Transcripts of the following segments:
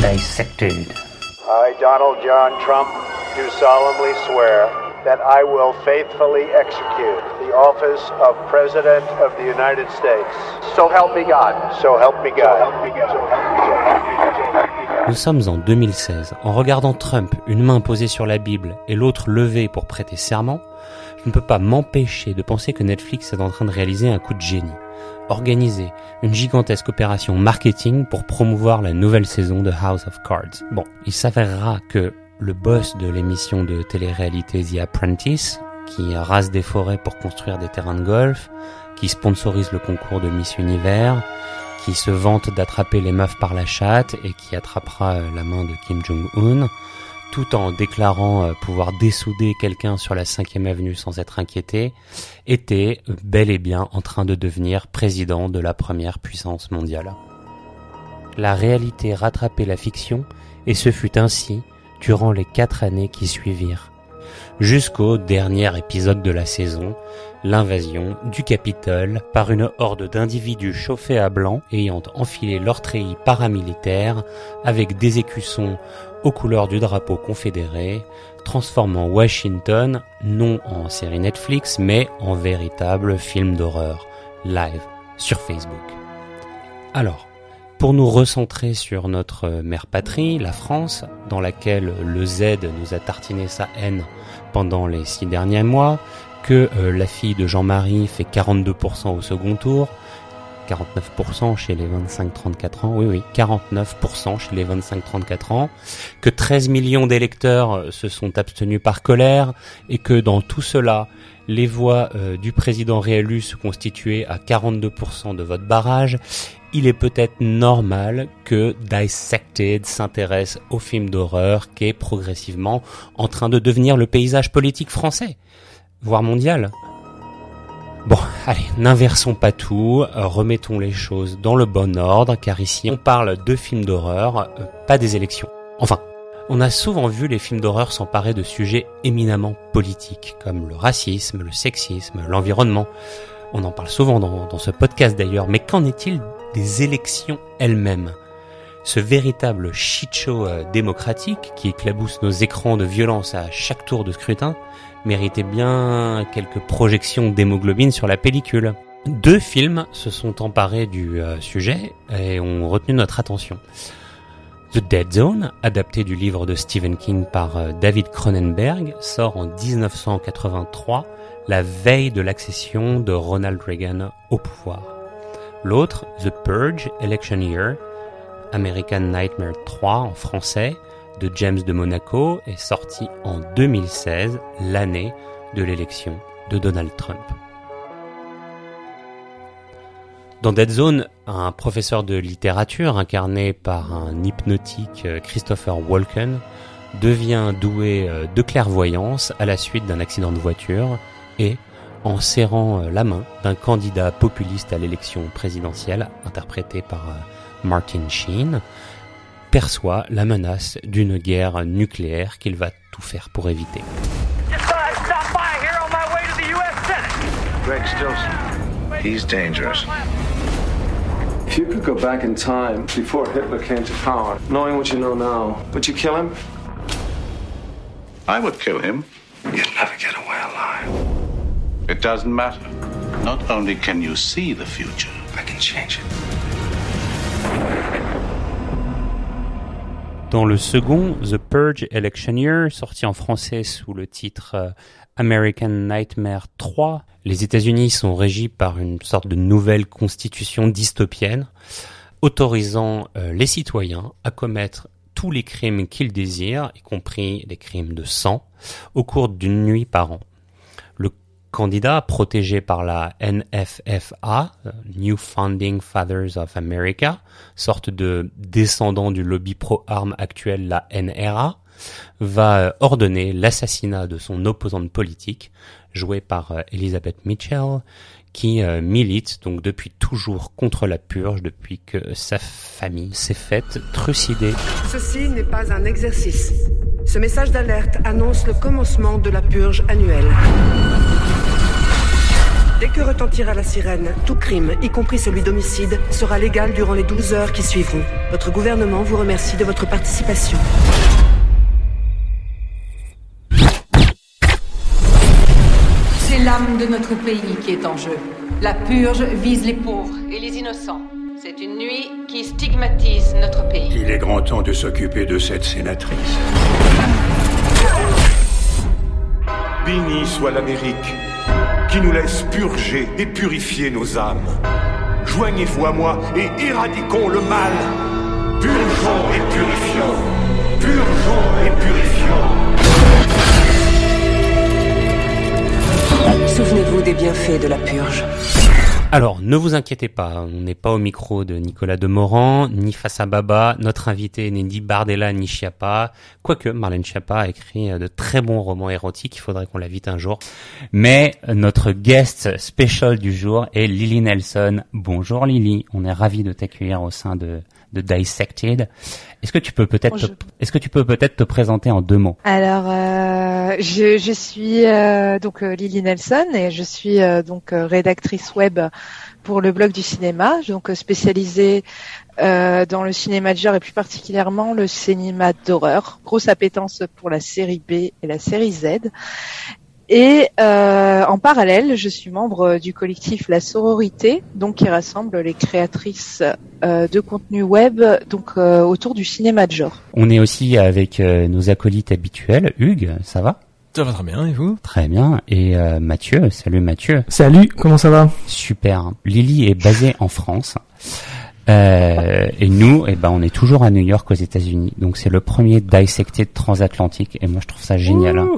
Dissected. I, Donald John Trump, do solemnly swear that I will faithfully execute the office of President of the United States. So help me God. So help me God. Nous sommes en 2016. En regardant Trump, une main posée sur la Bible et l'autre levée pour prêter serment, je ne peux pas m'empêcher de penser que Netflix est en train de réaliser un coup de génie. Organiser une gigantesque opération marketing pour promouvoir la nouvelle saison de House of Cards. Bon, il s'avérera que le boss de l'émission de télé-réalité The Apprentice, qui rase des forêts pour construire des terrains de golf, qui sponsorise le concours de Miss Univers, qui se vante d'attraper les meufs par la chatte et qui attrapera euh, la main de Kim Jong-un, tout en déclarant euh, pouvoir dessouder quelqu'un sur la 5 avenue sans être inquiété, était euh, bel et bien en train de devenir président de la première puissance mondiale. La réalité rattrapait la fiction et ce fut ainsi durant les quatre années qui suivirent, jusqu'au dernier épisode de la saison, l'invasion du Capitole par une horde d'individus chauffés à blanc ayant enfilé leur treillis paramilitaire avec des écussons aux couleurs du drapeau confédéré, transformant Washington non en série Netflix mais en véritable film d'horreur live sur Facebook. Alors, pour nous recentrer sur notre mère patrie, la France, dans laquelle le Z nous a tartiné sa haine pendant les six derniers mois, que euh, la fille de Jean-Marie fait 42% au second tour, 49% chez les 25-34 ans, oui oui, 49% chez les 25-34 ans, que 13 millions d'électeurs euh, se sont abstenus par colère, et que dans tout cela, les voix euh, du président réélu se constituaient à 42% de vote barrage, il est peut-être normal que Dissected s'intéresse au film d'horreur qui est progressivement en train de devenir le paysage politique français, voire mondial. Bon, allez, n'inversons pas tout, remettons les choses dans le bon ordre, car ici on parle de films d'horreur, euh, pas des élections. Enfin, on a souvent vu les films d'horreur s'emparer de sujets éminemment politiques, comme le racisme, le sexisme, l'environnement. On en parle souvent dans, ce podcast d'ailleurs, mais qu'en est-il des élections elles-mêmes? Ce véritable shit euh, démocratique qui éclabousse nos écrans de violence à chaque tour de scrutin méritait bien quelques projections d'hémoglobine sur la pellicule. Deux films se sont emparés du euh, sujet et ont retenu notre attention. The Dead Zone, adapté du livre de Stephen King par euh, David Cronenberg, sort en 1983, la veille de l'accession de Ronald Reagan au pouvoir. L'autre, The Purge, Election Year, American Nightmare 3 en français, de James de Monaco, est sorti en 2016, l'année de l'élection de Donald Trump. Dans Dead Zone, un professeur de littérature incarné par un hypnotique euh, Christopher Walken devient doué euh, de clairvoyance à la suite d'un accident de voiture et en serrant euh, la main d'un candidat populiste à l'élection présidentielle, interprété par Martin Sheen, perçoit la menace d'une guerre nucléaire qu'il va tout faire pour éviter. Greg Stilson. He's dangerous. If you could go back in time before Hitler came to power, knowing what you know now, would you kill him? I would kill him. You'd never get away alive. It doesn't matter. Not only can you see the future, I can change it. Dans le second, The Purge Election Year, sorti en français sous le titre euh, American Nightmare 3, les États-Unis sont régis par une sorte de nouvelle constitution dystopienne, autorisant euh, les citoyens à commettre tous les crimes qu'ils désirent, y compris les crimes de sang, au cours d'une nuit par an candidat protégé par la NFFA, New Founding Fathers of America, sorte de descendant du lobby pro-armes actuel, la NRA, va ordonner l'assassinat de son opposante politique, jouée par euh, Elizabeth Mitchell, qui euh, milite donc depuis toujours contre la purge, depuis que sa famille s'est faite trucider. Ceci n'est pas un exercice. Ce message d'alerte annonce le commencement de la purge annuelle. Dès que retentira la sirène, tout crime, y compris celui d'homicide, sera légal durant les 12 heures qui suivront. Votre gouvernement vous remercie de votre participation. C'est l'âme de notre pays qui est en jeu. La purge vise les pauvres et les innocents. C'est une nuit qui stigmatise notre pays. Il est grand temps de s'occuper de cette sénatrice. Béni soit l'Amérique, qui nous laisse purger et purifier nos âmes. Joignez-vous à moi et éradiquons le mal. Purgeons et purifions. Purgeons et purifions. Souvenez-vous des bienfaits de la purge. Alors, ne vous inquiétez pas, on n'est pas au micro de Nicolas Demorand, ni face à Baba. Notre invité n'est ni Bardella ni Chiappa. Quoique, Marlène Schiappa a écrit euh, de très bons romans érotiques, il faudrait qu'on l'invite un jour. Mais notre guest spécial du jour est Lily Nelson. Bonjour Lily, on est ravi de t'accueillir au sein de, de Dissected. Est-ce que tu peux peut-être est-ce que tu peux peut-être te présenter en deux mots Alors, euh, je, je suis euh, donc euh, Lily Nelson et je suis euh, donc euh, rédactrice web pour le blog du cinéma, donc euh, spécialisée euh, dans le cinéma de genre et plus particulièrement le cinéma d'horreur. Grosse appétence pour la série B et la série Z. Et euh, en parallèle, je suis membre du collectif La Sororité, donc qui rassemble les créatrices euh, de contenu web, donc euh, autour du cinéma de genre. On est aussi avec euh, nos acolytes habituels. Hugues, ça va? Ça va très bien, et vous? Très bien. Et euh, Mathieu, salut Mathieu. Salut, comment ça va? Super. Lily est basée en France. Euh, et nous, eh ben, on est toujours à New York aux États-Unis. Donc c'est le premier dissected transatlantique. Et moi, je trouve ça génial. hein.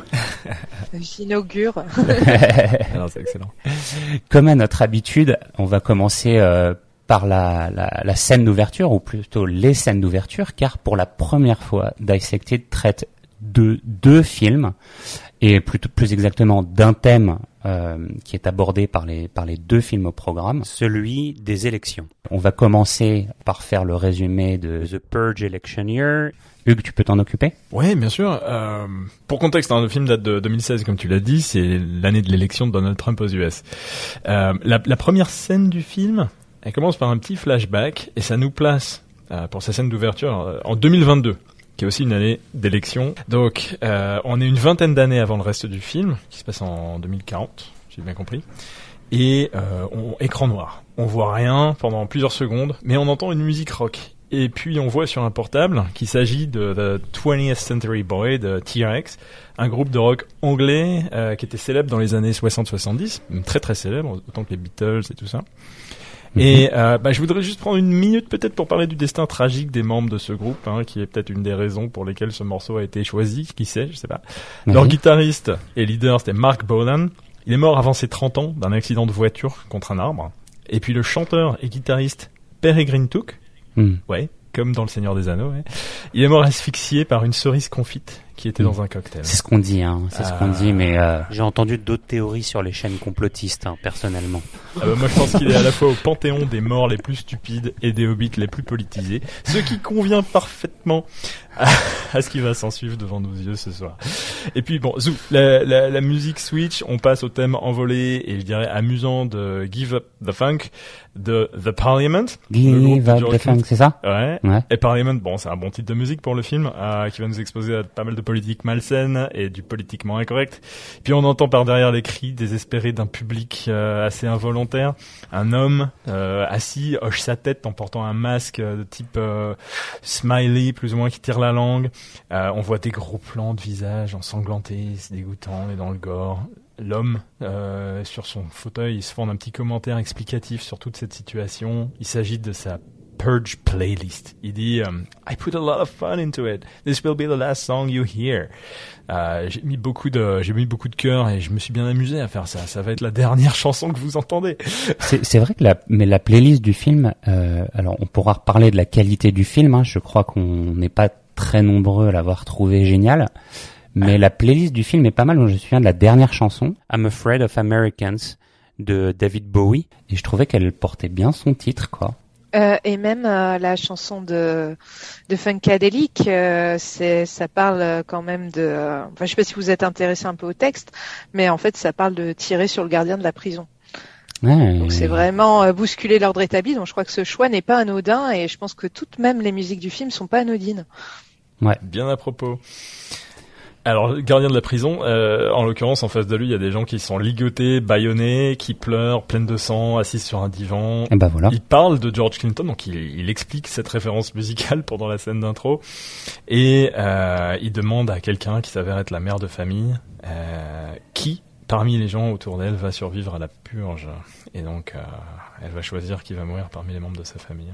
J'inaugure. C'est excellent. Comme à notre habitude, on va commencer euh, par la, la, la scène d'ouverture, ou plutôt les scènes d'ouverture, car pour la première fois, Dissected traite de deux films, et plutôt plus exactement d'un thème euh, qui est abordé par les, par les deux films au programme. Celui des élections. On va commencer par faire le résumé de The Purge Election Year. Hugues, tu peux t'en occuper? Oui, bien sûr. Euh, pour contexte, hein, le film date de 2016, comme tu l'as dit, c'est l'année de l'élection de Donald Trump aux US. Euh, la, la première scène du film, elle commence par un petit flashback, et ça nous place, euh, pour sa scène d'ouverture, euh, en 2022 qui est aussi une année d'élection. Donc, euh, on est une vingtaine d'années avant le reste du film, qui se passe en 2040, j'ai bien compris. Et euh, on, écran noir. On voit rien pendant plusieurs secondes, mais on entend une musique rock. Et puis on voit sur un portable qu'il s'agit de The 20th Century Boy de T-Rex, un groupe de rock anglais euh, qui était célèbre dans les années 60-70, très très célèbre, autant que les Beatles et tout ça. Et euh, bah, je voudrais juste prendre une minute peut-être pour parler du destin tragique des membres de ce groupe, hein, qui est peut-être une des raisons pour lesquelles ce morceau a été choisi, qui sait, je sais pas. Mhm. Leur guitariste et leader, c'était Mark Bolan. Il est mort avant ses 30 ans d'un accident de voiture contre un arbre. Et puis le chanteur et guitariste Peregrine Took, Hmm. ouais, comme dans Le Seigneur des Anneaux, ouais. il est mort asphyxié par une cerise confite qui était dans un cocktail. C'est ce qu'on dit, hein. C'est ce qu'on dit, mais euh, J'ai entendu d'autres théories sur les chaînes complotistes, hein, personnellement. Ah bah, moi je pense qu'il est à la fois au panthéon des morts les plus stupides et des hobbits les plus politisés, ce qui convient parfaitement à, à ce qui va s'en suivre devant nos yeux ce soir. Et puis bon, zou, la, la, la musique switch, on passe au thème envolé et je dirais amusant de Give Up the Funk de The Parliament. Give Up the Funk, c'est ça? Ouais. Ouais. Et Parliament, bon, c'est un bon titre de musique pour le film, euh, qui va nous exposer à pas mal de politique malsaine et du politiquement incorrect. Puis on entend par derrière les cris désespérés d'un public euh, assez involontaire. Un homme euh, assis hoche sa tête en portant un masque euh, de type smiley, plus ou moins, qui tire la langue. On voit des gros plans de visage ensanglantés, dégoûtant, est dans le gore. L'homme, sur son fauteuil, il se fend un petit commentaire explicatif sur toute cette situation. Il s'agit de sa Purge playlist. Il dit um, I put a lot of fun into it. This will be the last song you hear. Euh, j'ai mis beaucoup de j'ai mis beaucoup de cœur et je me suis bien amusé à faire ça. Ça va être la dernière chanson que vous entendez. C'est vrai que la, mais la playlist du film, euh, alors on pourra reparler de la qualité du film. hein, je crois qu'on n'est pas très nombreux à l'avoir trouvé génial, mais la playlist du film est pas mal. Je me souviens de la dernière chanson I'm Afraid of Americans de David Bowie. et je trouvais qu'elle portait bien son titre, quoi. Euh, et même euh, la chanson de de Funkadelic, euh, c'est ça parle quand même de. euh, enfin, je sais pas si vous êtes intéressé un peu au texte, mais en fait, ça parle de tirer sur le gardien de la prison. Donc c'est vraiment euh, bousculer l'ordre établi. Donc je crois que ce choix n'est pas anodin et je pense que toutes même les musiques du film sont pas anodines. Ouais. Bien à propos. Alors, gardien de la prison, euh, en l'occurrence, en face de lui, il y a des gens qui sont ligotés, bâillonnés, qui pleurent, pleines de sang, assis sur un divan. Et bah voilà. Il parle de George Clinton, donc il, il explique cette référence musicale pendant la scène d'intro, et euh, il demande à quelqu'un qui s'avère être la mère de famille, euh, qui parmi les gens autour d'elle va survivre à la purge, et donc euh, elle va choisir qui va mourir parmi les membres de sa famille.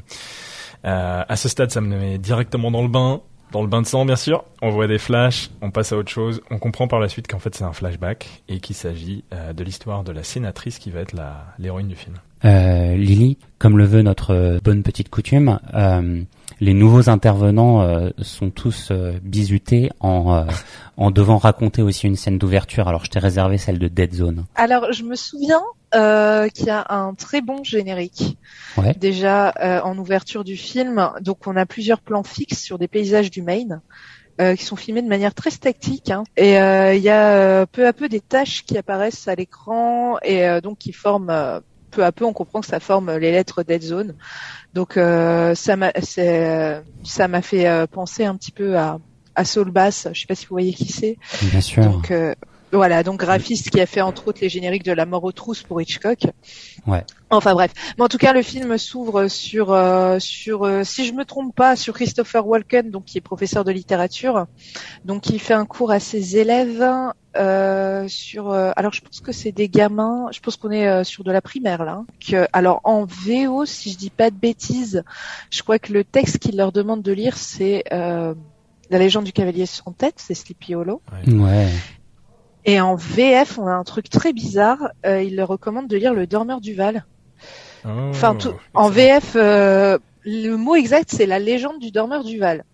Euh, à ce stade, ça me met directement dans le bain dans le bain de sang, bien sûr. On voit des flashs, on passe à autre chose. On comprend par la suite qu'en fait c'est un flashback et qu'il s'agit euh, de l'histoire de la sénatrice qui va être la l'héroïne du film. Euh, Lily, comme le veut notre bonne petite coutume, euh, les nouveaux intervenants euh, sont tous euh, bizutés en, euh, en devant raconter aussi une scène d'ouverture. Alors je t'ai réservé celle de Dead Zone. Alors je me souviens euh, qu'il y a un très bon générique. Ouais. Déjà euh, en ouverture du film, donc on a plusieurs plans fixes sur des paysages du Maine. Euh, qui sont filmés de manière très statique hein. et il y a peu à peu des taches qui apparaissent à l'écran et donc qui forment peu à peu on comprend que ça forme les lettres Dead Zone donc euh, ça m'a ça m'a fait penser un petit peu à à Soul Bass. Je sais pas si vous voyez qui c'est. Bien sûr. Donc euh, voilà, donc graphiste qui a fait entre autres les génériques de La mort aux trousses pour Hitchcock. Ouais. Enfin bref, mais en tout cas le film s'ouvre sur euh, sur euh, si je me trompe pas sur Christopher Walken donc qui est professeur de littérature, donc qui fait un cours à ses élèves euh, sur alors je pense que c'est des gamins, je pense qu'on est sur de la primaire là. Que, alors en VO si je dis pas de bêtises, je crois que le texte qu'il leur demande de lire c'est la légende du cavalier sans tête, c'est Sleepy Hollow. Ouais. Et en VF, on a un truc très bizarre. Euh, il leur recommande de lire Le Dormeur du Val. Oh, enfin, tout, en VF, euh, le mot exact, c'est la légende du Dormeur du Val.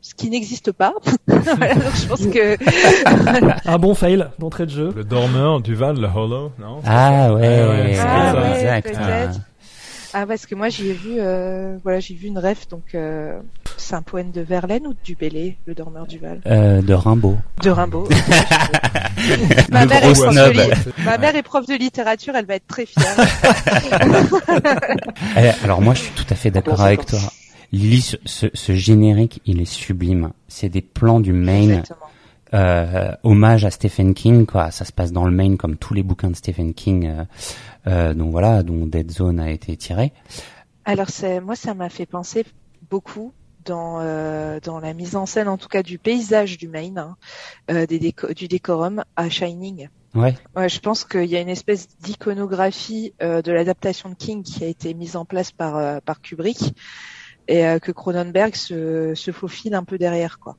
Ce qui n'existe pas. voilà, donc je pense que... un bon fail d'entrée de jeu. Le dormeur du Val, le Hollow, non? Ah ouais, ouais, Ah ouais, exact. peut-être. Ah parce que moi j'y ai vu euh, voilà j'ai vu une rêve donc euh, c'est un poème de Verlaine ou du Bellay le dormeur du Val? Euh, de Rimbaud. de Rimbaud ma, Le mère gros est prof de snob. li- ma mère est prof de littérature elle va être très fière Eh, alors moi, je suis tout à fait d'accord avec toi. Lily, ce, ce- ce générique, il est sublime. C'est des plans du Maine, Exactement. Euh, hommage à Stephen King, quoi. Ça se passe dans le Maine comme tous les bouquins de Stephen King, euh, euh, dont voilà, dont Dead Zone a été tiré. Alors c'est moi ça m'a fait penser beaucoup dans euh, dans la mise en scène en tout cas du paysage du Maine, hein, euh, des déco- du décorum à Shining. Ouais. Ouais, je pense qu'il y a une espèce d'iconographie euh, de l'adaptation de King qui a été mise en place par euh, par Kubrick et euh, que Cronenberg se se faufile un peu derrière quoi.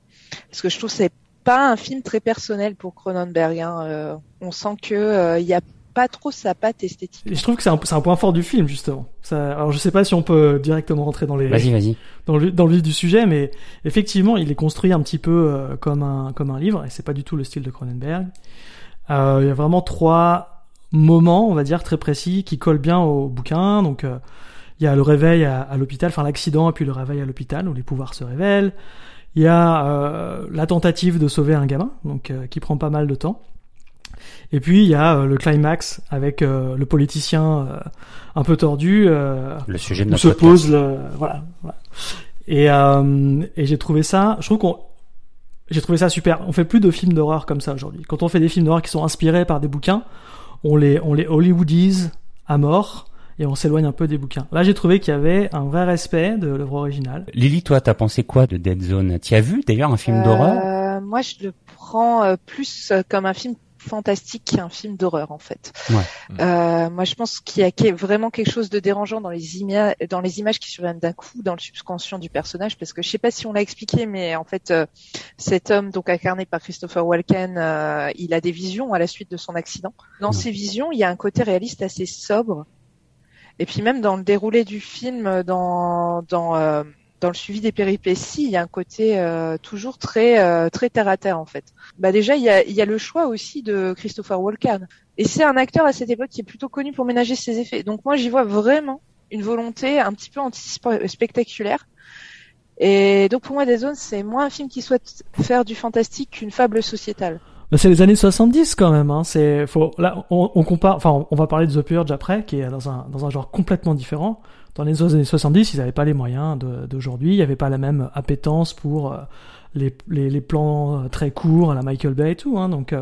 Parce que je trouve que c'est pas un film très personnel pour Cronenberg. Hein. Euh, on sent que euh, il y a pas trop sa patte esthétique. Et je trouve que c'est un, c'est un point fort du film justement. Ça, alors je sais pas si on peut directement rentrer dans les Vas-y, vas-y. dans le dans le vif du sujet, mais effectivement, il est construit un petit peu euh, comme un comme un livre, et c'est pas du tout le style de Cronenberg. Euh, il y a vraiment trois moments, on va dire très précis, qui collent bien au bouquin. Donc euh, il y a le réveil à, à l'hôpital, enfin l'accident et puis le réveil à l'hôpital où les pouvoirs se révèlent. Il y a euh, la tentative de sauver un gamin, donc euh, qui prend pas mal de temps. Et puis il y a euh, le climax avec euh, le politicien euh, un peu tordu. euh, Le sujet de où notre se podcast. pose le voilà. voilà. Et euh, et j'ai trouvé ça. Je trouve qu'on j'ai trouvé ça super. On fait plus de films d'horreur comme ça aujourd'hui. Quand on fait des films d'horreur qui sont inspirés par des bouquins, on les on les Hollywoodise à mort et on s'éloigne un peu des bouquins. Là, j'ai trouvé qu'il y avait un vrai respect de l'œuvre originale. Lily, toi, t'as pensé quoi de Dead Zone? Tu as vu d'ailleurs un film d'horreur? Euh, Moi, je le prends euh, plus euh, comme un film fantastique qu'un film d'horreur en fait. Ouais. Euh, moi, je pense qu'il y a vraiment quelque chose de dérangeant dans les images, dans les images qui surviennent d'un coup dans le subconscient du personnage, parce que je sais pas si on l'a expliqué, mais en fait, euh, cet homme, donc incarné par Christopher Walken, euh, il a des visions à la suite de son accident. Dans Ouais. ces visions, il y a un côté réaliste assez sobre. Et puis même dans le déroulé du film, dans dans euh, dans le suivi des péripéties, il y a un côté euh, toujours très euh, très terre à terre en fait. Bah déjà il y a il y a le choix aussi de Christopher Walken et c'est un acteur à cette époque qui est plutôt connu pour ménager ses effets. Donc moi j'y vois vraiment une volonté un petit peu anti-spectaculaire. Et donc pour moi Dead Zone c'est moins un film qui souhaite faire du fantastique qu'une fable sociétale. Bah, c'est les années 70 quand même. Hein. C'est faut là on, on, compare. Enfin, on va parler de The Purge après, qui est dans un dans un genre complètement différent. Dans les années 70, ils n'avaient pas les moyens d'aujourd'hui. Il n'y avait pas la même appétence pour les, les, les plans très courts à la Michael Bay et tout. Hein. Donc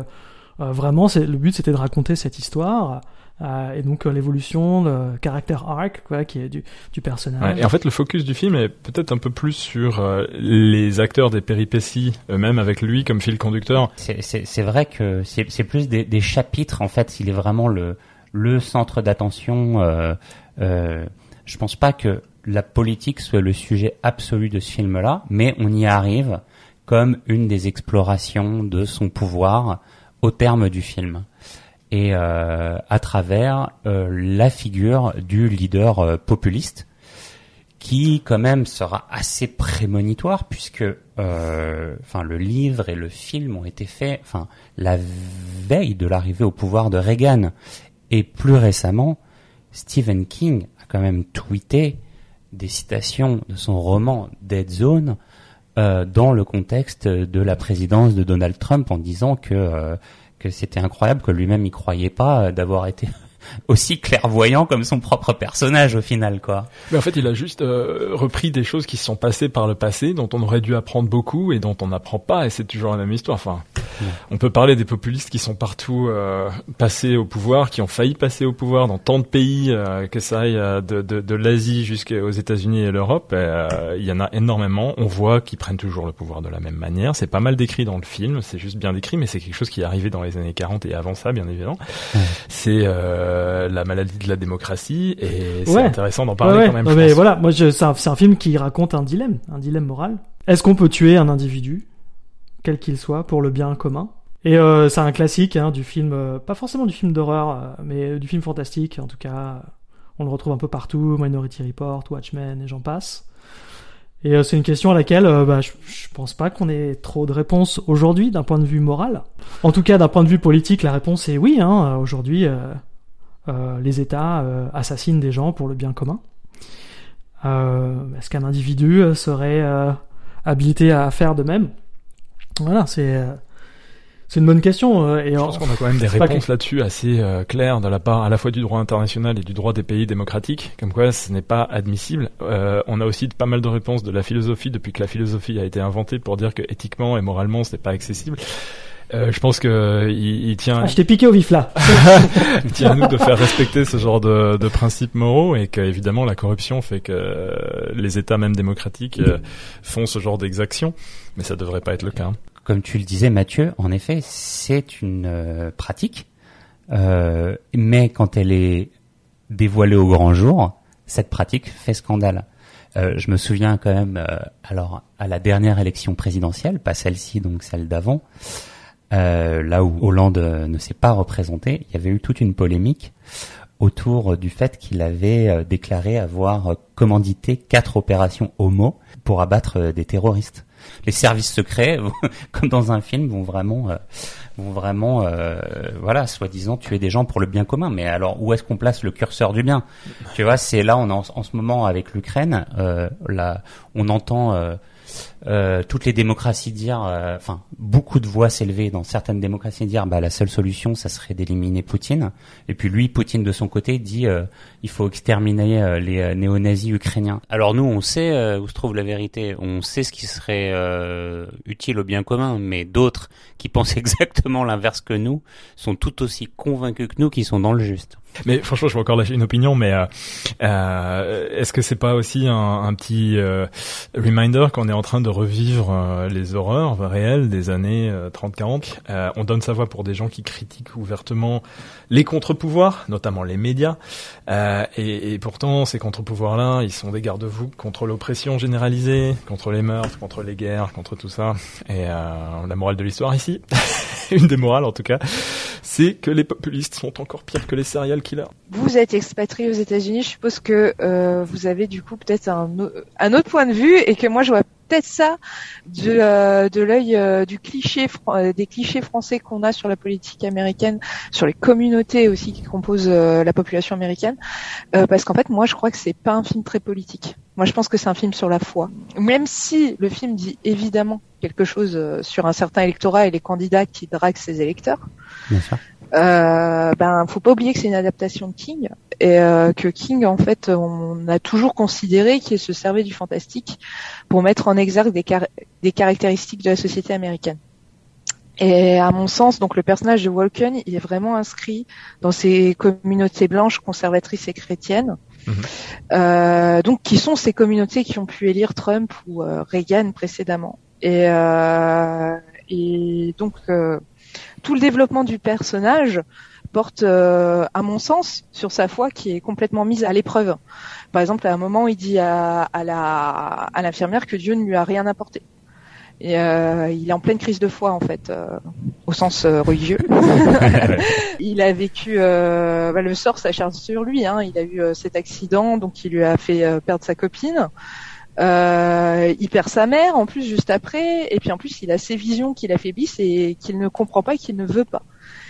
vraiment, c'est le but, c'était de raconter cette histoire euh, et donc euh, l'évolution, le caractère arc quoi, qui est du, du personnage. et en fait, le focus du film est peut-être un peu plus sur euh, les acteurs des péripéties eux-mêmes avec lui comme fil conducteur. C'est vrai que c'est plus des, des, chapitres en fait. Il est vraiment le le centre d'attention. Euh, euh, je pense pas que la politique soit le sujet absolu de ce film-là, mais on y arrive comme une des explorations de son pouvoir au terme du film. Et euh, à travers euh, la figure du leader euh, populiste qui quand même sera assez prémonitoire puisque enfin le livre et le film ont été faits enfin la veille de l'arrivée au pouvoir de Reagan. Et plus récemment Stephen King a quand même tweeté des citations de son roman Dead Zone dans le contexte de la présidence de Donald Trump en disant que que c'était incroyable que lui-même y croyait pas euh, d'avoir été aussi clairvoyant comme son propre personnage au final quoi. Mais en fait, il a juste euh, repris des choses qui se sont passées par le passé dont on aurait dû apprendre beaucoup et dont on n'apprend pas et c'est toujours la même histoire. Enfin, on peut parler des populistes qui sont partout euh, passés au pouvoir, qui ont failli passer au pouvoir dans tant de pays euh, que ça aille de, de, de l'Asie jusqu'aux États-Unis et l'Europe. Il y en a énormément. On voit qu'ils prennent toujours le pouvoir de la même manière. C'est pas mal décrit dans le film. C'est juste bien décrit, mais c'est quelque chose qui est arrivé dans les années 40 et avant ça, bien évidemment. C'est euh, la maladie de la démocratie et c'est intéressant d'en parler quand même. mais voilà, moi c'est un, un, film qui raconte un dilemme, un dilemme moral. Est-ce qu'on peut tuer un individu, quel qu'il soit, pour le bien commun? Et euh, c'est un classique hein, du film, euh, pas forcément du film d'horreur, mais du film fantastique. En tout cas, on le retrouve un peu partout, Minority Report, Watchmen et j'en passe. Et c'est une question à laquelle bah, je, je pense pas qu'on ait trop de réponses aujourd'hui d'un point de vue moral. En tout cas, d'un point de vue politique, la réponse est oui. Hein, aujourd'hui, euh, les États euh, assassinent des gens pour le bien commun. Euh, est-ce qu'un individu serait habilité à faire de même? Voilà, c'est c'est une bonne question. Et je pense qu'on a quand même des réponses là-dessus assez claires de la part à la fois du droit international et du droit des pays démocratiques, comme quoi ce n'est pas admissible. on a aussi pas mal de réponses de la philosophie depuis que la philosophie a été inventée pour dire que éthiquement et moralement ce n'est pas accessible. Euh, je pense que il, il tient. Ah, je t'ai piqué au vif là. il tient à nous de faire respecter ce genre de, de principes moraux et qu'évidemment la corruption fait que les États même démocratiques euh, font ce genre d'exactions, mais ça devrait pas être le cas. Hein. Comme tu le disais, Mathieu, en effet, c'est une euh, pratique, euh, mais quand elle est dévoilée au grand jour, cette pratique fait scandale. Euh, je me souviens quand même, alors à la dernière élection présidentielle, pas celle-ci, donc celle d'avant, euh, là où Hollande euh, ne s'est pas représenté, il y avait eu toute une polémique autour du fait qu'il avait euh, déclaré avoir commandité quatre opérations homo pour abattre des terroristes. Les services secrets, comme dans un film, vont vraiment, vont vraiment, voilà, soi-disant tuer des gens pour le bien commun. Mais alors, où est-ce qu'on place le curseur du bien? Tu vois, c'est là, on en, en ce moment avec l'Ukraine, là, on entend euh, toutes les démocraties dire, euh, enfin beaucoup de voix s'élever dans certaines démocraties dire, bah la seule solution, ça serait d'éliminer Poutine. Et puis lui, Poutine de son côté dit, euh, il faut exterminer les néo-nazis ukrainiens. Alors nous, on sait où se trouve la vérité, on sait ce qui serait utile au bien commun, mais d'autres qui pensent exactement l'inverse que nous sont tout aussi convaincus que nous qui sont dans le juste. Mais franchement, je vais encore lâcher une opinion, mais euh, euh, est-ce que c'est pas aussi un, un petit euh, reminder qu'on est en train de revivre euh, les horreurs réelles des années 30-40 euh, On donne sa voix pour des gens qui critiquent ouvertement les contre-pouvoirs, notamment les médias, et, pourtant ces contre-pouvoirs-là, ils sont des garde-fous contre l'oppression généralisée, contre les meurtres, contre les guerres, contre tout ça. Et la morale de l'histoire ici, une des morales en tout cas, c'est que les populistes sont encore pires que les serial killers. Vous êtes expatrié aux États-Unis, je suppose que euh, vous avez du coup peut-être un, autre point de vue et que moi je vois peut-être ça de, de l'œil du cliché des clichés français qu'on a sur la politique américaine, sur les communautés aussi qui composent la population américaine, parce qu'en fait moi je crois que c'est pas un film très politique. Moi, je pense que c'est un film sur la foi. Même si le film dit évidemment quelque chose sur un certain électorat et les candidats qui draguent ses électeurs, Bien sûr euh, ben faut pas oublier que c'est une adaptation de King et euh, que King en fait on a toujours considéré qu'il se servait du fantastique pour mettre en exergue des, des caractéristiques de la société américaine. Et à mon sens, donc le personnage de Walken, il est vraiment inscrit dans ces communautés blanches, conservatrices et chrétiennes, mhm. euh, donc qui sont ces communautés qui ont pu élire Trump ou euh, Reagan précédemment. Et, euh, et donc tout le développement du personnage porte, euh, à mon sens, sur sa foi qui est complètement mise à l'épreuve. Par exemple, à un moment, il dit à, la à l'infirmière que Dieu ne lui a rien apporté. Et euh, il est en pleine crise de foi en fait, euh, au sens religieux. il a vécu bah, le sort s'acharne sur lui. Hein. Il a eu cet accident, donc il lui a fait perdre sa copine. Euh, il perd sa mère en plus juste après, et puis en plus il a ses visions qui l'affaiblissent et qu'il ne comprend pas et qu'il ne veut pas.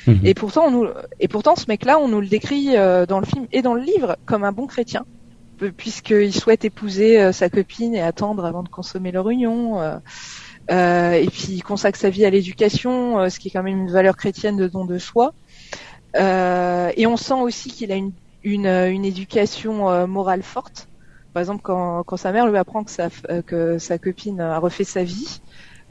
Mhm. Et pourtant, on nous, et pourtant ce mec-là, on nous le décrit euh, dans le film et dans le livre comme un bon chrétien, puisqu'il souhaite épouser euh, sa copine et attendre avant de consommer leur union. Euh, et puis il consacre sa vie à l'éducation, ce qui est quand même une valeur chrétienne de don de soi. et on sent aussi qu'il a une, une, une éducation morale forte. Par exemple, quand, quand sa mère lui apprend que sa, euh, que sa copine a refait sa vie,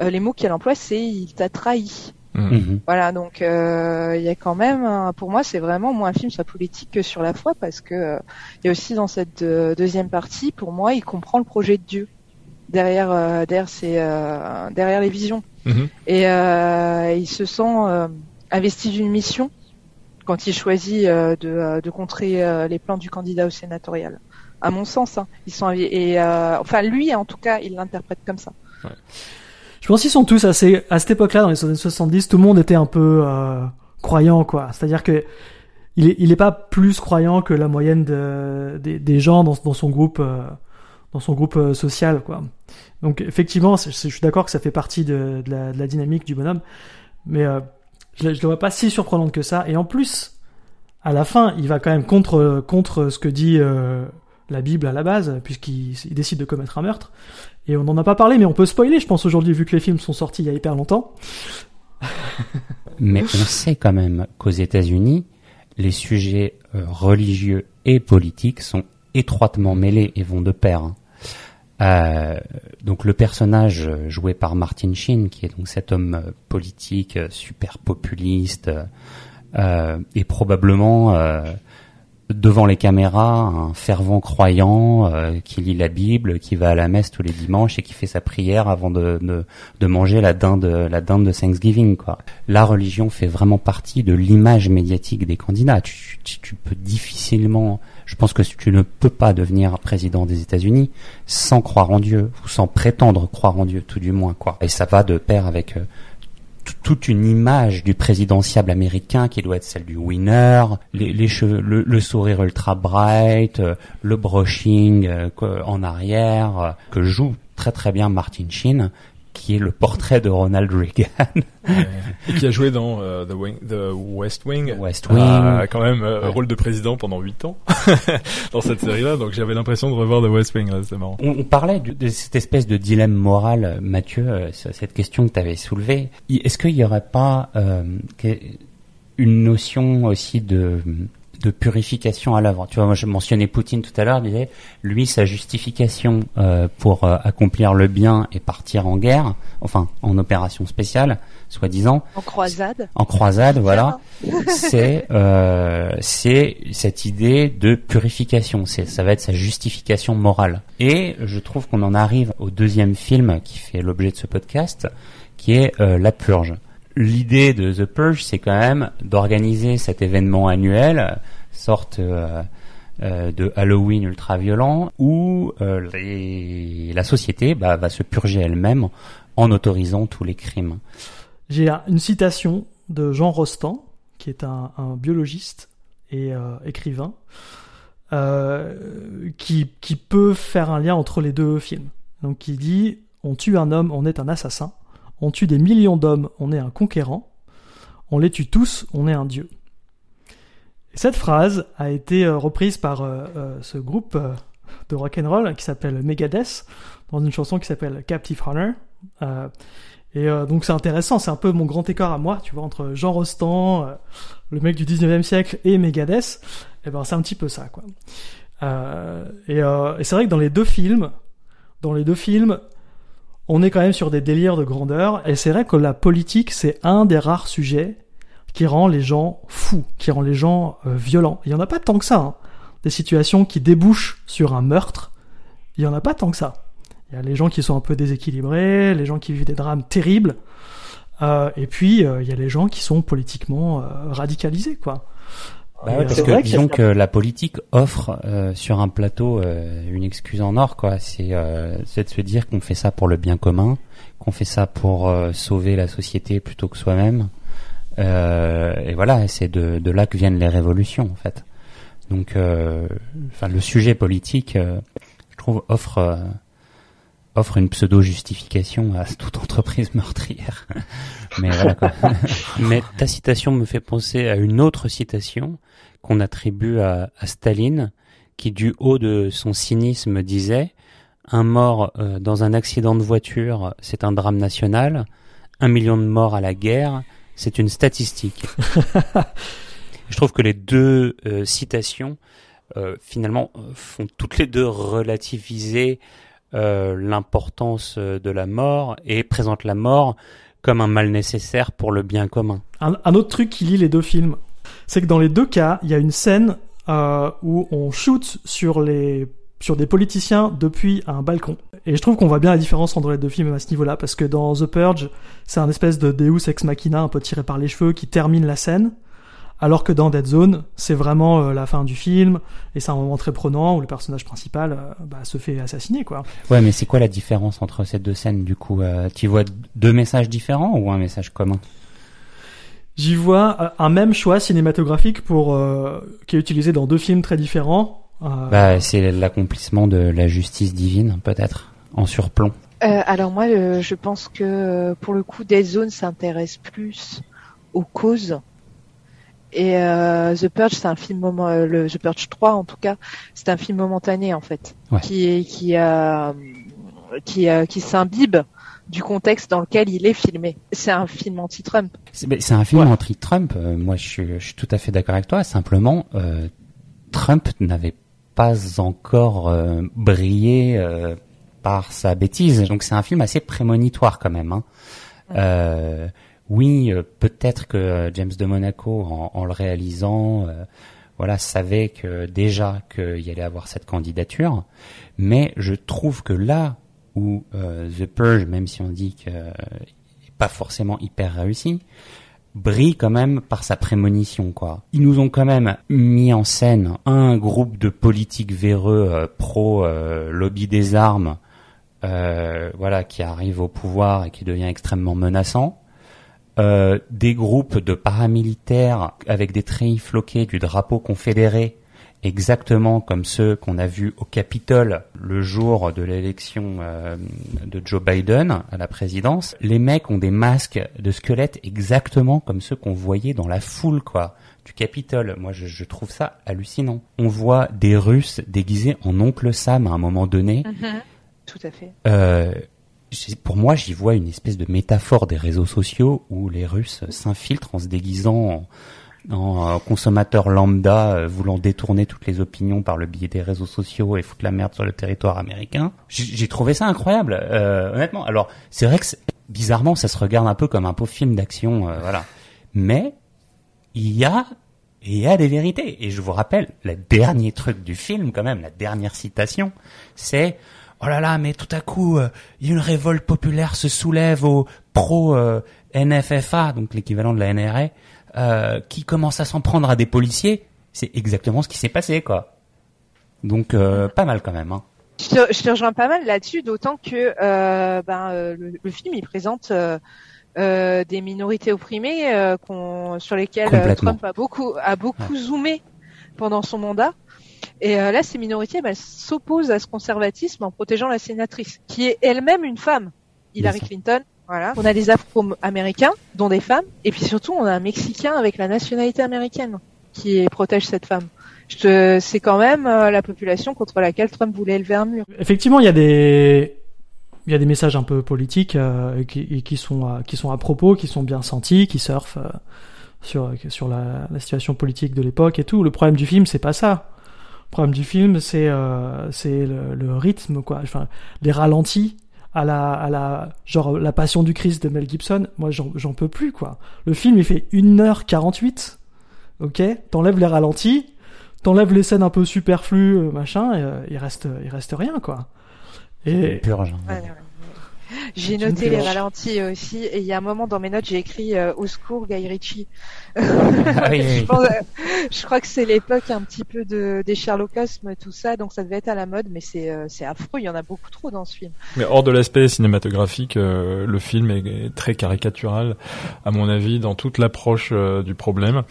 euh, les mots qu'elle emploie, c'est il t'a trahi. Mm. Mhm. Voilà, donc euh, il y a quand même, pour moi, c'est vraiment moins un film sur la politique que sur la foi, parce que il y a aussi dans cette deuxième partie, pour moi, il comprend le projet de Dieu derrière derrière ses, derrière les visions, mhm. et il se sent investi d'une mission quand il choisit de, de contrer les plans du candidat au sénatorial à mon sens. Hein. Ils sont et euh, enfin lui en tout cas il l'interprète comme ça. Je pense qu'ils sont tous assez à cette époque-là dans les années 70, tout le monde était un peu euh, croyant quoi. C'est-à-dire que il est, il est pas plus croyant que la moyenne de, des, gens dans, dans son groupe euh, dans son groupe euh, social quoi. Donc effectivement, je suis d'accord que ça fait partie de, de, la, de, la, dynamique du bonhomme, mais euh, je, je le vois pas si surprenante que ça. Et en plus, à la fin, il va quand même contre contre ce que dit euh, la Bible à la base, puisqu'il décide de commettre un meurtre. Et on n'en a pas parlé, mais on peut spoiler, je pense, aujourd'hui, vu que les films sont sortis il y a hyper longtemps. mais on sait quand même qu'aux États-Unis, les sujets euh, religieux et politiques sont étroitement mêlés et vont de pair. Hein. Euh, donc le personnage joué par Martin Sheen, qui est donc cet homme euh, politique super populiste, euh, est probablement devant les caméras un fervent croyant euh, qui lit la Bible, qui va à la messe tous les dimanches et qui fait sa prière avant de, de, de manger la dinde, la dinde de Thanksgiving. Quoi. La religion fait vraiment partie de l'image médiatique des candidats. Tu, tu, tu, peux difficilement, je pense que tu ne peux pas devenir président des États-Unis sans croire en Dieu ou sans prétendre croire en Dieu, tout du moins. Quoi. Et ça va de pair avec euh, toute une image du présidentiable américain qui doit être celle du winner, les, cheveux, le, sourire ultra bright, euh, le brushing euh, en arrière, euh, que joue très très bien Martin Sheen qui est le portrait de Ronald Reagan. et qui a joué dans uh, the, Wing, the, West Wing. West Wing. Euh, quand même euh, rôle de président pendant 8 ans dans cette série-là, donc j'avais l'impression de revoir The West Wing, c'est marrant. On, parlait de, cette espèce de dilemme moral, Mathieu, euh, cette question que tu avais soulevée. Est-ce qu'il n'y aurait pas une notion aussi de de purification à l'œuvre. Tu vois, moi je mentionnais Poutine tout à l'heure, disait lui sa justification euh, pour euh, accomplir le bien et partir en guerre, enfin en opération spéciale, soi-disant. En croisade. En croisade, voilà. c'est euh, c'est cette idée de purification. C'est ça va être sa justification morale. Et je trouve qu'on en arrive au deuxième film qui fait l'objet de ce podcast, qui est euh, La Purge l'idée de The Purge, c'est quand même d'organiser cet événement annuel, sorte euh, euh, de Halloween ultra violent, où euh, la société bah, va se purger elle-même en autorisant tous les crimes. J'ai une citation de Jean Rostand, qui est un, biologiste et écrivain, qui, qui peut faire un lien entre les deux films. Donc il dit On tue un homme, on est un assassin. On tue des millions d'hommes, on est un conquérant. On les tue tous, on est un dieu. Et cette phrase a été euh, reprise par euh, euh, ce groupe de rock and roll qui s'appelle Megadeth dans une chanson qui s'appelle Captive Honor. et donc c'est intéressant, c'est un peu mon grand écart à moi, tu vois, entre Jean Rostand, le mec du 19e siècle, et Megadeth. Et ben c'est un petit peu ça, quoi. et, et c'est vrai que dans les deux films, dans les deux films, on est quand même sur des délires de grandeur, et c'est vrai que la politique, c'est un des rares sujets qui rend les gens fous, qui rend les gens euh, violents. Il y en a pas tant que ça. Hein. Des situations qui débouchent sur un meurtre, il y en a pas tant que ça. Il y a les gens qui sont un peu déséquilibrés, les gens qui vivent des drames terribles, euh, et puis euh, il y a les gens qui sont politiquement radicalisés, quoi. Bah parce que disons que, la politique offre sur un plateau une excuse en or, quoi. C'est de se dire qu'on fait ça pour le bien commun, qu'on fait ça pour sauver la société plutôt que soi-même. Euh, et voilà, c'est de, de, là que viennent les révolutions en fait. Donc, euh, enfin, le sujet politique, euh, je trouve, offre euh, offre une pseudo justification à toute entreprise meurtrière. Mais voilà quoi. Mais ta citation me fait penser à une autre citation qu'on attribue à, à, Staline, qui du haut de son cynisme disait un mort dans un accident de voiture, c'est un drame national. Un million de morts à la guerre, c'est une statistique. je trouve que les deux euh, citations, euh, finalement, font toutes les deux relativiser euh, l'importance de la mort et présentent la mort comme un mal nécessaire pour le bien commun. Un, autre truc qui lie les deux films, c'est que dans les deux cas, il y a une scène où on shoot sur les sur des politiciens depuis un balcon. Et je trouve qu'on voit bien la différence entre les deux films à ce niveau-là, parce que dans The Purge, c'est un espèce de Deus ex machina un peu tiré par les cheveux qui termine la scène, alors que dans Dead Zone, c'est vraiment euh, la fin du film, et c'est un moment très prenant où le personnage principal euh, bah, se fait assassiner, quoi. Ouais, mais c'est quoi la différence entre ces deux scènes, du coup euh, Tu vois deux messages différents ou un message commun? J'y vois un même choix cinématographique pour qui est utilisé dans deux films très différents, euh, bah, c'est l'accomplissement de la justice divine, peut-être, en surplomb. Euh, alors moi, euh, je pense que pour le coup, Dead Zone s'intéresse plus aux causes. Et The Purge, c'est un film moment, le The Purge 3 en tout cas, c'est un film momentané en fait, qui qui qui qui s'imbibe du contexte dans lequel il est filmé. C'est un film anti-Trump. C'est un film anti-Trump. moi, je suis, je suis, tout à fait d'accord avec toi. Simplement, Trump n'avait pas encore euh, brillé euh, par sa bêtise. Donc c'est un film assez prémonitoire quand même. Hein. Euh, oui, peut-être que James de Monaco, en, le réalisant, voilà, savait que déjà qu'il y allait avoir cette candidature. Mais je trouve que là où The Purge, même si on dit qu'il n'est pas forcément hyper réussi, brille quand même par sa prémonition quoi. Ils nous ont quand même mis en scène un groupe de politiques véreux euh, pro euh, lobby des armes euh, voilà qui arrive au pouvoir et qui devient extrêmement menaçant. des groupes de paramilitaires avec des treillis floqués du drapeau confédéré exactement comme ceux qu'on a vus au Capitole le jour de l'élection euh, de Joe Biden à la présidence. Les mecs ont des masques de squelettes exactement comme ceux qu'on voyait dans la foule, quoi, du Capitole. Moi, je, je, trouve ça hallucinant. On voit des Russes déguisés en oncle Sam à un moment donné. Mm-hmm. Tout à fait. Euh, pour moi, j'y vois une espèce de métaphore des réseaux sociaux où les Russes s'infiltrent en se déguisant en en consommateur lambda euh, voulant détourner toutes les opinions par le biais des réseaux sociaux et foutre la merde sur le territoire américain. J'ai trouvé ça incroyable, euh, honnêtement. Alors, c'est vrai que bizarrement, ça se regarde un peu comme un pauvre film d'action, euh, voilà. Mais il y a il y a des vérités. Et je vous rappelle, le dernier truc du film, quand même, la dernière citation, c'est oh là là, mais tout à coup, une révolte populaire se soulève au pro NFFA, donc l'équivalent de la NRA, euh, qui commence à s'en prendre à des policiers, c'est exactement ce qui s'est passé, quoi. Donc euh, pas mal quand même. Hein. Je, te, je te rejoins pas mal là-dessus, d'autant que euh, ben, le, le, film il présente des minorités opprimées sur lesquelles Trump a beaucoup a beaucoup zoomé pendant son mandat. Et là, ces minorités, ben, s'opposent à ce conservatisme en protégeant la sénatrice, qui est elle-même une femme, Hillary Clinton. Voilà. On a des Afro-Américains, dont des femmes, et puis surtout, on a un Mexicain avec la nationalité américaine qui protège cette femme. C'est quand même euh, la population contre laquelle Trump voulait élever un mur. Effectivement, il y a des il y a des messages un peu politiques euh, qui, qui, sont euh, qui sont à propos, qui sont bien sentis, qui surfent sur sur la, la, situation politique de l'époque et tout. Le problème du film, c'est pas ça. Le problème du film, c'est c'est le, le, rythme quoi, enfin les ralentis à la à la genre la Passion du Christ de Mel Gibson. Moi, j'en peux plus quoi. Le film, il fait 1h48. Ok, t'enlèves les ralentis, t'enlèves les scènes un peu superflues, euh, machin, et, euh, il reste, il reste rien, quoi. Et... Purge. J'ai noté les ralentis aussi, et il y a un moment dans mes notes, j'ai écrit euh, au secours Guy Ritchie. Ah je, crois que c'est l'époque un petit peu de des Sherlockismes, tout ça, donc ça devait être à la mode, mais c'est c'est affreux, il y en a beaucoup trop dans ce film. Mais hors de l'aspect cinématographique, le film est très caricatural, à mon avis, dans toute l'approche du problème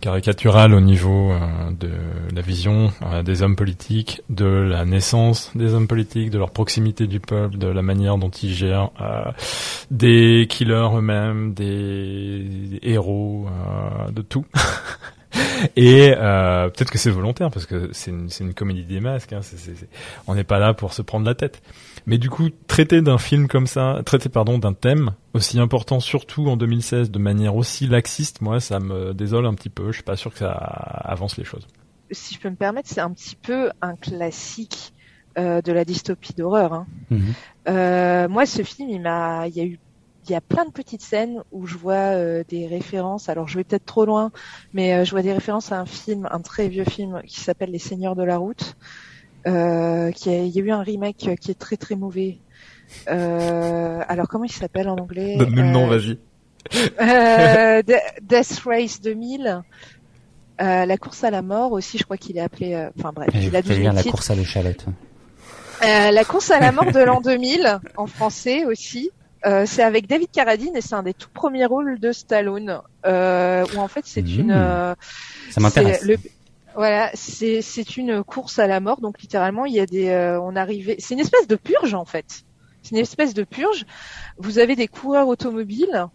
caricatural au niveau euh, de la vision euh, des hommes politiques, de la naissance des hommes politiques, de leur proximité du peuple, de la manière dont ils gèrent euh, des killers eux-mêmes, des héros, de tout. Et euh, peut-être que c'est volontaire parce que c'est une, une, comédie des masques. Hein, on n'est pas là pour se prendre la tête. Mais du coup, traiter d'un film comme ça, traiter pardon d'un thème aussi important, surtout en 2016, de manière aussi laxiste, moi, ça me désole un petit peu. Je suis pas sûr que ça avance les choses. Si je peux me permettre, c'est un petit peu un classique euh, de la dystopie d'horreur. Hein. Mhm. Euh, moi, ce film, il m'a, il y a eu il y a plein de petites scènes où je vois euh, des références. Alors je vais peut-être trop loin, mais je vois des références à un film, un très vieux film qui s'appelle Les Seigneurs de la Route. Qui a, il y a eu un remake qui est très très mauvais. Alors comment il s'appelle en anglais? Donne-nous le nom, vas-y. Death Race 2000. Euh, la course à la mort aussi, je crois qu'il est appelé. Enfin bref, il a la course à l'échalette. Euh, la course à la mort de l'an 2000 en français aussi. Euh, c'est avec David Carradine et c'est un des tout premiers rôles de Stallone euh, où en fait c'est mmh. une. Ça m'intéresse. Voilà, c'est c'est une course à la mort, donc littéralement il y a des, euh, on arrivait, c'est une espèce de purge en fait. C'est une espèce de purge. Vous avez des coureurs automobiles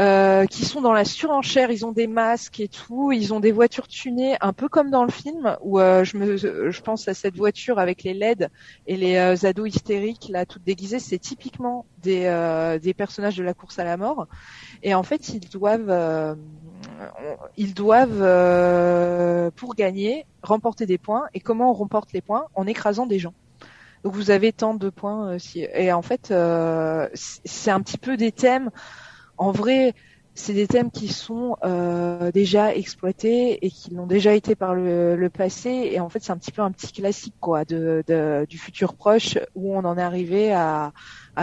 euh, qui sont dans la surenchère, ils ont des masques et tout, ils ont des voitures tunées, un peu comme dans le film où euh, je me, je pense à cette voiture avec les LED et les ados hystériques là, toutes déguisées, c'est typiquement des des personnages de la course à la mort. Et en fait, ils doivent ils doivent, euh, pour gagner, remporter des points. Et comment on remporte les points? En écrasant des gens. Donc vous avez tant de points. Euh, et en fait, euh, c'est un petit peu des thèmes. En vrai, c'est des thèmes qui sont déjà exploités et qui l'ont déjà été par le, passé. Et en fait, c'est un petit peu un petit classique quoi de, du futur proche où on en est arrivé à,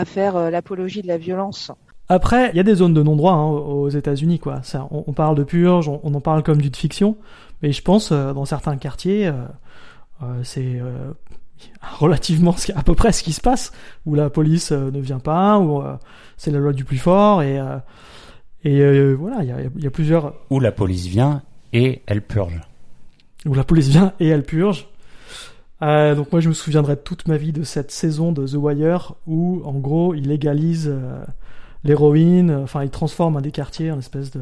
faire l'apologie de la violence. Après, il y a des zones de non-droit hein, aux États-Unis, quoi. Ça, on, parle de purge, on, en parle comme d'une fiction, mais je pense euh, dans certains quartiers, euh, euh, c'est relativement à peu près ce qui se passe, où la police ne vient pas, où c'est la loi du plus fort, et, et voilà, il y a, y a, plusieurs. Où la police vient et elle purge. Où la police vient et elle purge. donc moi je me souviendrai toute ma vie de cette saison de The Wire où en gros il légalise l'héroïne, enfin il transforme un des quartiers en espèce de,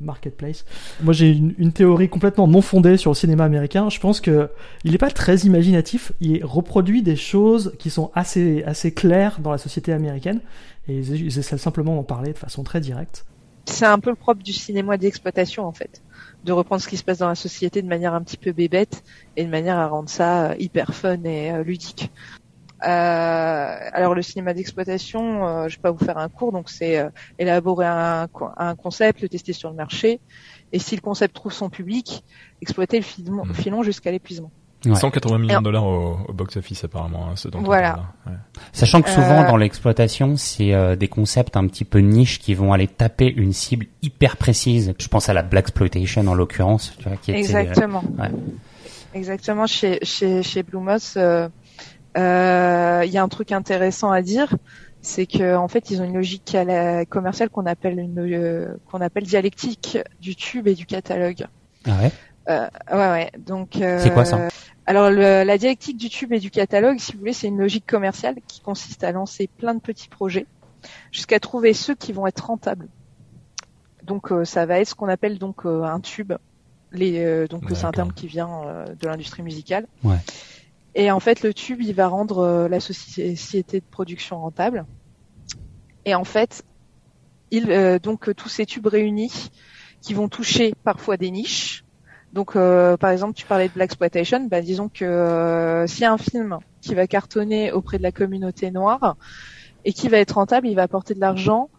marketplace. Moi j'ai une, une, théorie complètement non fondée sur le cinéma américain. Je pense que il n'est pas très imaginatif. Il reproduit des choses qui sont assez assez claires dans la société américaine et ils, essaient simplement d'en parler de façon très directe. C'est un peu le propre du cinéma d'exploitation en fait, de reprendre ce qui se passe dans la société de manière un petit peu bébête et de manière à rendre ça euh, hyper fun et euh, ludique. Euh, alors le cinéma d'exploitation, euh, je vais pas vous faire un cours, donc c'est euh, élaborer un, un, concept, le tester sur le marché, et si le concept trouve son public, exploiter le filon, mmh. filon jusqu'à l'épuisement. 180 millions de dollars au, box-office apparemment, hein, ce dont voilà. Sachant que souvent dans l'exploitation, c'est des concepts un petit peu niches qui vont aller taper une cible hyper précise. Je pense à la black exploitation en l'occurrence, tu vois, qui Exactement. Exactement. Chez chez chez Blue Moss, il euh, y a un truc intéressant à dire, c'est que en fait ils ont une logique à la commerciale qu'on appelle une euh, qu'on appelle dialectique du tube et du catalogue. Ah ouais? Euh, ouais, ouais. Donc. euh, C'est quoi ça? Alors, le- la dialectique du tube et du catalogue, si vous voulez, c'est une logique commerciale qui consiste à lancer plein de petits projets jusqu'à trouver ceux qui vont être rentables. Donc, euh, ça va être ce qu'on appelle donc euh, un tube. Les, euh, donc, c'est un terme qui vient euh, de l'industrie musicale. Ouais. Et en fait, le tube, il va rendre euh, la société de production rentable. Et en fait, il, euh, donc euh, tous ces tubes réunis qui vont toucher parfois des niches. Donc, euh, par exemple, tu parlais de black exploitation. Bah, disons que euh, s'il y a un film qui va cartonner auprès de la communauté noire et qui va être rentable, il va apporter de l'argent.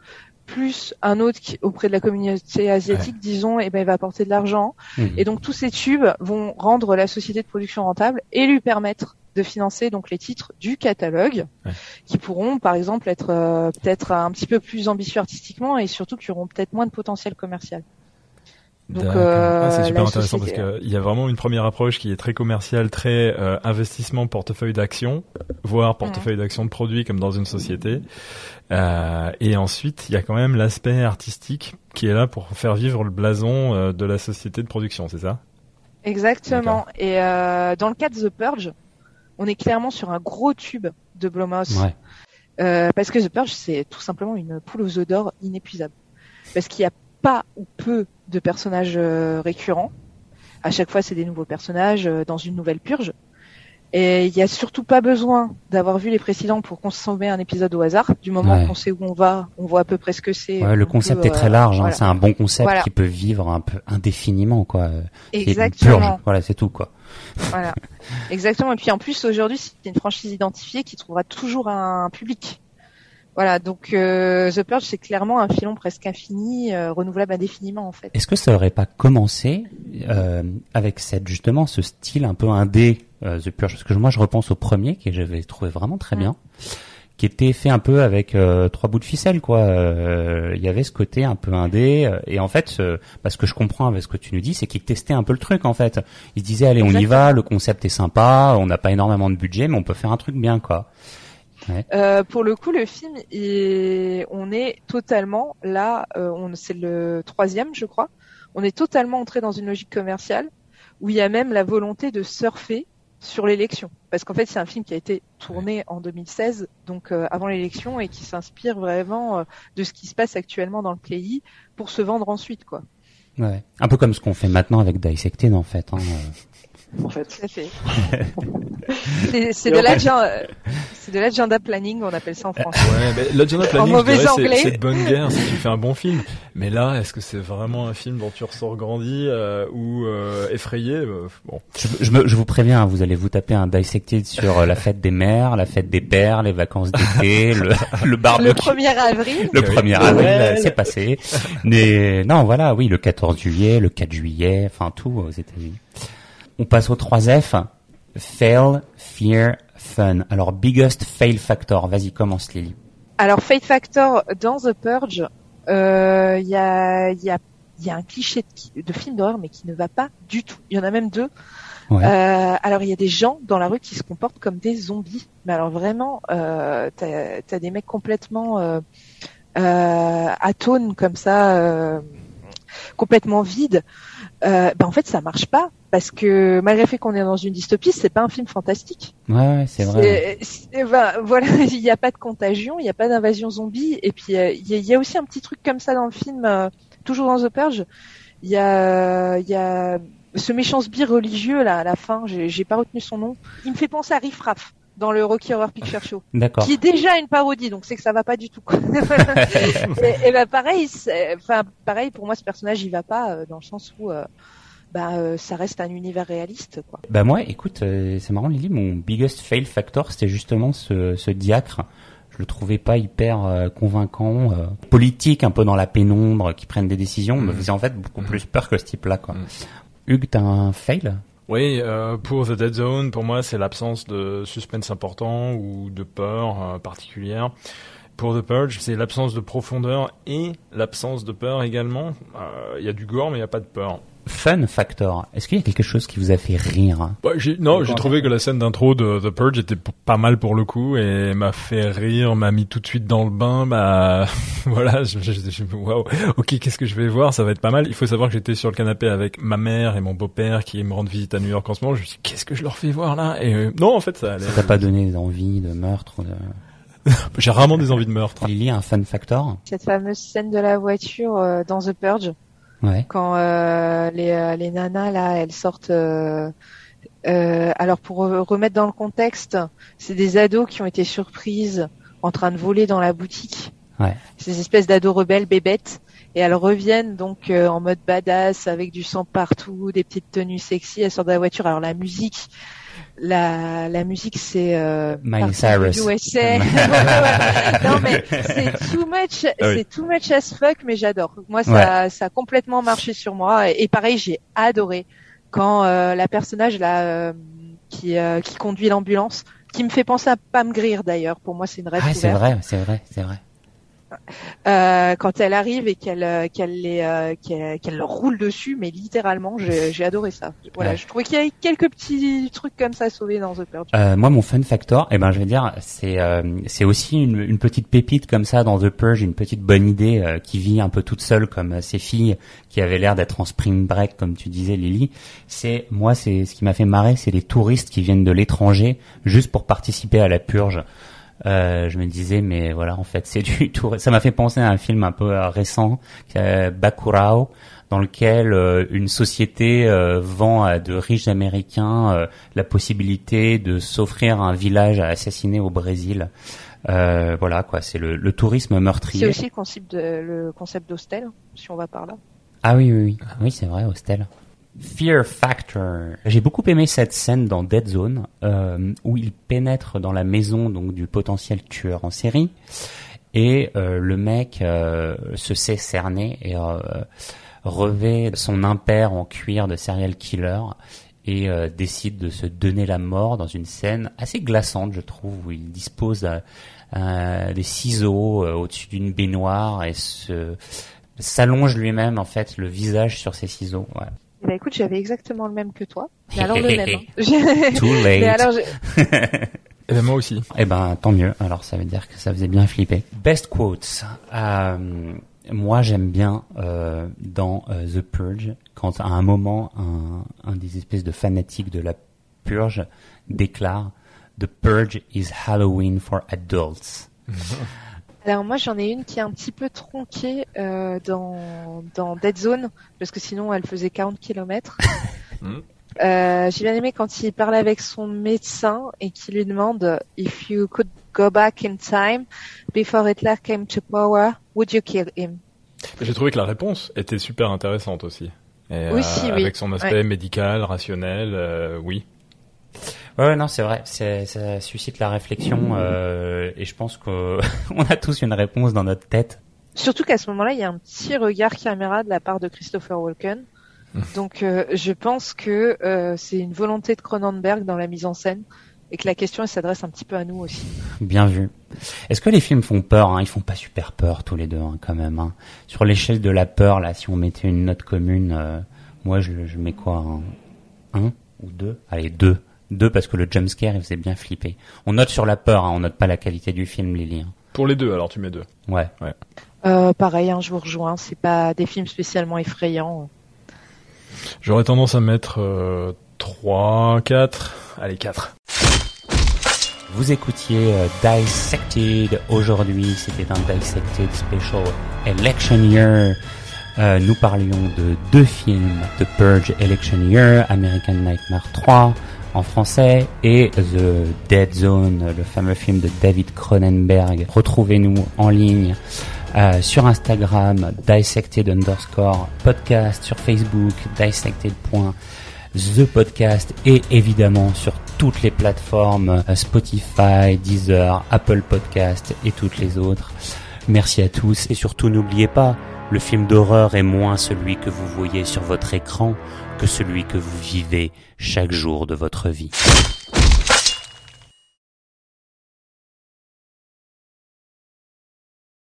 Plus un autre qui, auprès de la communauté asiatique, disons, et ben il va apporter de l'argent. Mhm. Et donc tous ces tubes vont rendre la société de production rentable et lui permettre de financer donc les titres du catalogue qui pourront par exemple être euh, peut-être un petit peu plus ambitieux artistiquement et surtout qui auront peut-être moins de potentiel commercial. Donc euh, Ah, c'est super intéressant société- parce qu'il y a vraiment une première approche qui est très commerciale, très euh, investissement portefeuille d'action, voire portefeuille d'action de produits comme dans une société. Euh, et ensuite, il y a quand même l'aspect artistique qui est là pour faire vivre le blason euh, de la société de production, c'est ça? Exactement. Et euh, dans le cas de The Purge, on est clairement sur un gros tube de Blumhouse. Ouais. Euh, parce que The Purge, c'est tout simplement une poule aux œufs d'or inépuisable. Parce qu'il n'y a pas ou peu de personnages euh, récurrents. À chaque fois, c'est des nouveaux personnages euh, dans une nouvelle purge. Et il n'y a surtout pas besoin d'avoir vu les précédents pour consommer un épisode au hasard. Du moment Ouais. qu'on sait où on va, on voit à peu près ce que c'est. Ouais, le on concept peut, est très euh, large. hein. C'est un bon concept Voilà. qui peut vivre un peu indéfiniment, quoi. Exactement. purge. Voilà, c'est tout, quoi. Voilà, exactement. Et puis en plus aujourd'hui, c'est une franchise identifiée qui trouvera toujours un public. Voilà, donc euh, The Purge, c'est clairement un filon presque infini, euh, renouvelable indéfiniment en fait. Est-ce que ça aurait pas commencé euh, avec cette justement ce style un peu indé euh, The Purge Parce que moi je repense au premier que j'avais trouvé vraiment très bien, qui était fait un peu avec euh, trois bouts de ficelle quoi. Euh, Il y avait ce côté un peu indé euh, et en fait euh, parce que je comprends avec ce que tu nous dis, c'est qu'ils testaient un peu le truc en fait. Ils se disaient allez on y va, le concept est sympa, on n'a pas énormément de budget mais on peut faire un truc bien quoi. Ouais. Euh, pour le coup, le film, il- on est totalement là. euh, on, c'est le troisième, je crois. On est totalement entré dans une logique commerciale où il y a même la volonté de surfer sur l'élection, parce qu'en fait, c'est un film qui a été tourné en 2016, donc euh, avant l'élection, et qui s'inspire vraiment euh, de ce qui se passe actuellement dans le pays pour se vendre ensuite, quoi. Ouais. Un peu comme ce qu'on fait maintenant avec Dissected en fait. Hein. En fait. C'est, c'est de l'agenda, c'est de l'agenda planning, on appelle ça en français. Ouais, mais l'agenda En planning, c'est- anglais. c'est de bonne guerre si tu fais un bon film. Mais là, est-ce que c'est vraiment un film dont tu ressors grandi euh, ou euh, effrayé Euh, Bon. Je, je me- je vous préviens, hein, vous allez vous taper un dissected sur la fête des mères, la fête des pères, les vacances d'été, le, le barbecue. Le 1er avril. Le 1er avril, c'est passé. Mais non, voilà, oui, le 14 juillet, le 4 juillet, enfin tout aux États-Unis. On passe au 3 F. Fail, fear, fun. Alors, biggest fail factor. Vas-y, commence Lily. Alors, Fate Factor dans The Purge, euh, il y a, il y a, il y a un cliché de, film d'horreur, mais qui ne va pas du tout. Il y en a même deux. Ouais. Euh, alors, il y a des gens dans la rue qui se comportent comme des zombies. Mais alors vraiment, euh, t'as as des mecs complètement euh, euh, atones comme ça, euh, complètement vides. Euh, ben en fait, ça marche pas parce que malgré le fait qu'on est dans une dystopie, c'est pas un film fantastique. Ouais, ouais, c'est vrai. Ben, voilà, il n'y a pas de contagion, il n'y a pas d'invasion zombie, et puis euh, il y, a- il y a aussi un petit truc comme ça dans le film, euh, toujours dans The Purge. Il y a, il y a ce méchant sbire religieux là à la fin, j'ai pas retenu son nom. Il me fait penser à Riff Raff dans le Rocky Horror Picture Show, D'accord. qui est déjà une parodie, donc c'est que ça va pas du tout. et, et ben pareil, enfin pareil pour moi ce personnage il va pas euh, dans le sens où euh, bah, euh, ça reste un univers réaliste quoi. Bah moi, écoute, euh, c'est marrant Lily, mon biggest fail factor, c'était justement ce, ce diacre. Je le trouvais pas hyper euh, convaincant, euh, politique, un peu dans la pénombre, qui prennent des décisions, me faisait en fait beaucoup plus peur que ce type-là, quoi. Hugues, t'as un fail? Oui, euh, pour The Dead Zone, pour moi, c'est l'absence de suspense important ou de peur euh, particulière. Pour The Purge, c'est l'absence de profondeur et l'absence de peur également. Euh, Il y a du gore, mais il n'y a pas de peur. fun factor. Est-ce qu'il y a quelque chose qui vous a fait rire bah, Non, j'ai trouvé que la scène d'intro de The Purge était pas mal pour le coup et m'a fait rire, m'a mis tout de suite dans le bain. Bah voilà, je, je, je ok, qu'est-ce que je vais voir? Ça va être pas mal. Il faut savoir que j'étais sur le canapé avec ma mère et mon beau-père qui me rendent visite à New York en ce moment. Je me suis dit, qu'est-ce que je leur fais voir là? Et euh, non, en fait, ça allait. Ça t'a pas donné envie de meurtre de... J'ai rarement des envies de meurtre. Lily, un fun factor Cette fameuse scène de la voiture euh, dans The Purge. Ouais. Quand euh, les, euh, les nanas là, elles sortent. Euh, alors pour remettre dans le contexte, c'est des ados qui ont été surprises en train de voler dans la boutique. Ouais. Ces espèces d'ados rebelles bébêtes. Et elles reviennent donc en mode badass avec du sang partout, des petites tenues sexy. Elles sortent de la voiture. Alors la musique, la, la musique c'est euh, Miley Cyrus. USA. non mais c'est too much, Ah oui. c'est too much as fuck, mais j'adore. Moi ça, ça a complètement marché sur moi et, et pareil j'ai adoré quand euh, la personnage là euh, qui euh, qui conduit l'ambulance, qui me fait penser à Pam Grier d'ailleurs. Pour moi c'est une rêve Ah, c'est vrai, c'est vrai, c'est vrai. Euh, quand elle arrive et qu'elle euh, qu'elle les euh, qu'elle qu'elle leur roule dessus, mais littéralement, j'ai j'ai adoré ça. Voilà, Ouais. je trouvais qu'il y avait quelques petits trucs comme ça sauvés dans The Purge. Euh, moi, mon fun factor, eh ben, je vais dire, c'est euh, c'est aussi une, une petite pépite comme ça dans The Purge, une petite bonne idée euh, qui vit un peu toute seule comme ces filles qui avaient l'air d'être en spring break, comme tu disais, Lily. C'est moi, c'est ce qui m'a fait marrer, c'est les touristes qui viennent de l'étranger juste pour participer à la purge. Euh, je me disais, mais voilà, en fait, c'est du tour. Ça m'a fait penser à un film un peu euh, récent, euh, Bakurao, dans lequel euh, une société euh, vend à de riches Américains la possibilité de s'offrir un village à assassiner au Brésil. Voilà, quoi, c'est le, le tourisme C'est meurtrier. aussi le concept de, le concept d'hostel, si on va par là. Ah oui, oui, oui, oui, c'est vrai, Hostel. Fear Factor. J'ai beaucoup aimé cette scène dans Dead Zone euh, où il pénètre dans la maison donc du potentiel tueur en série et euh, le mec euh, se sait cerner et revêt son impair en cuir de serial killer et décide de se donner la mort dans une scène assez glaçante, je trouve, où il dispose des ciseaux au-dessus d'une baignoire et se s'allonge lui-même en fait le visage sur ses ciseaux. Ouais. Eh ben, écoute, j'avais exactement le même que toi. Mais alors le même. hein. Too late. Mais alors, j'ai- Eh ben moi aussi. Eh ben tant mieux. Alors ça veut dire que ça faisait bien flipper. Best quotes. Euh, moi j'aime bien euh, dans euh, The Purge quand à un moment un, un des espèces de fanatiques de la purge déclare The Purge is Halloween for adults. Alors moi j'en ai une qui est un petit peu tronquée euh, dans, dans Dead Zone parce que sinon elle faisait 40 km. Mhm. Euh, J'ai bien aimé quand il parle avec son médecin et qu'il lui demande if you could go back in time before Hitler came to power, would you kill him? J'ai trouvé que la réponse était super intéressante aussi. Et, Aussi, oui. Avec son aspect Ouais. médical, rationnel, euh, oui. Ouais, non, c'est vrai. Ça suscite la réflexion euh, et je pense qu'on a tous une réponse dans notre tête. Surtout qu'à ce moment-là, il y a un petit regard caméra de la part de Christopher Walken. Donc euh, je pense que euh, c'est une volonté de Cronenberg dans la mise en scène et que la question s'adresse un petit peu à nous aussi. Bien vu. Est-ce que les films font peur hein? Ils font pas super peur tous les deux, hein, quand même. Hein. Sur l'échelle de la peur, là, si on mettait une note commune, euh, moi, je, je mets quoi un ou deux? Allez, deux. Deux parce que le jumpscare, il faisait bien flipper. On note sur la peur, hein, on note pas la qualité du film, Lily. hein. Pour les deux, alors tu mets deux. Ouais. Ouais. Euh, pareil, hein, je vous rejoins. C'est pas des films spécialement effrayants. J'aurais tendance à mettre euh, 3, 4, allez 4. Vous écoutiez euh, Dissected aujourd'hui, c'était un Dissected Special Election Year. Euh, nous parlions de deux films, The Purge Election Year, American Nightmare 3 en français et The Dead Zone, le fameux film de David Cronenberg. Retrouvez-nous en ligne euh, sur Instagram, dissected underscore podcast, sur Facebook, dissected.the podcast et évidemment sur toutes les plateformes euh, Spotify, Deezer, Apple Podcast et toutes les autres. Merci à tous et surtout n'oubliez pas, le film d'horreur est moins celui que vous voyez sur votre écran que celui que vous vivez chaque jour de votre vie.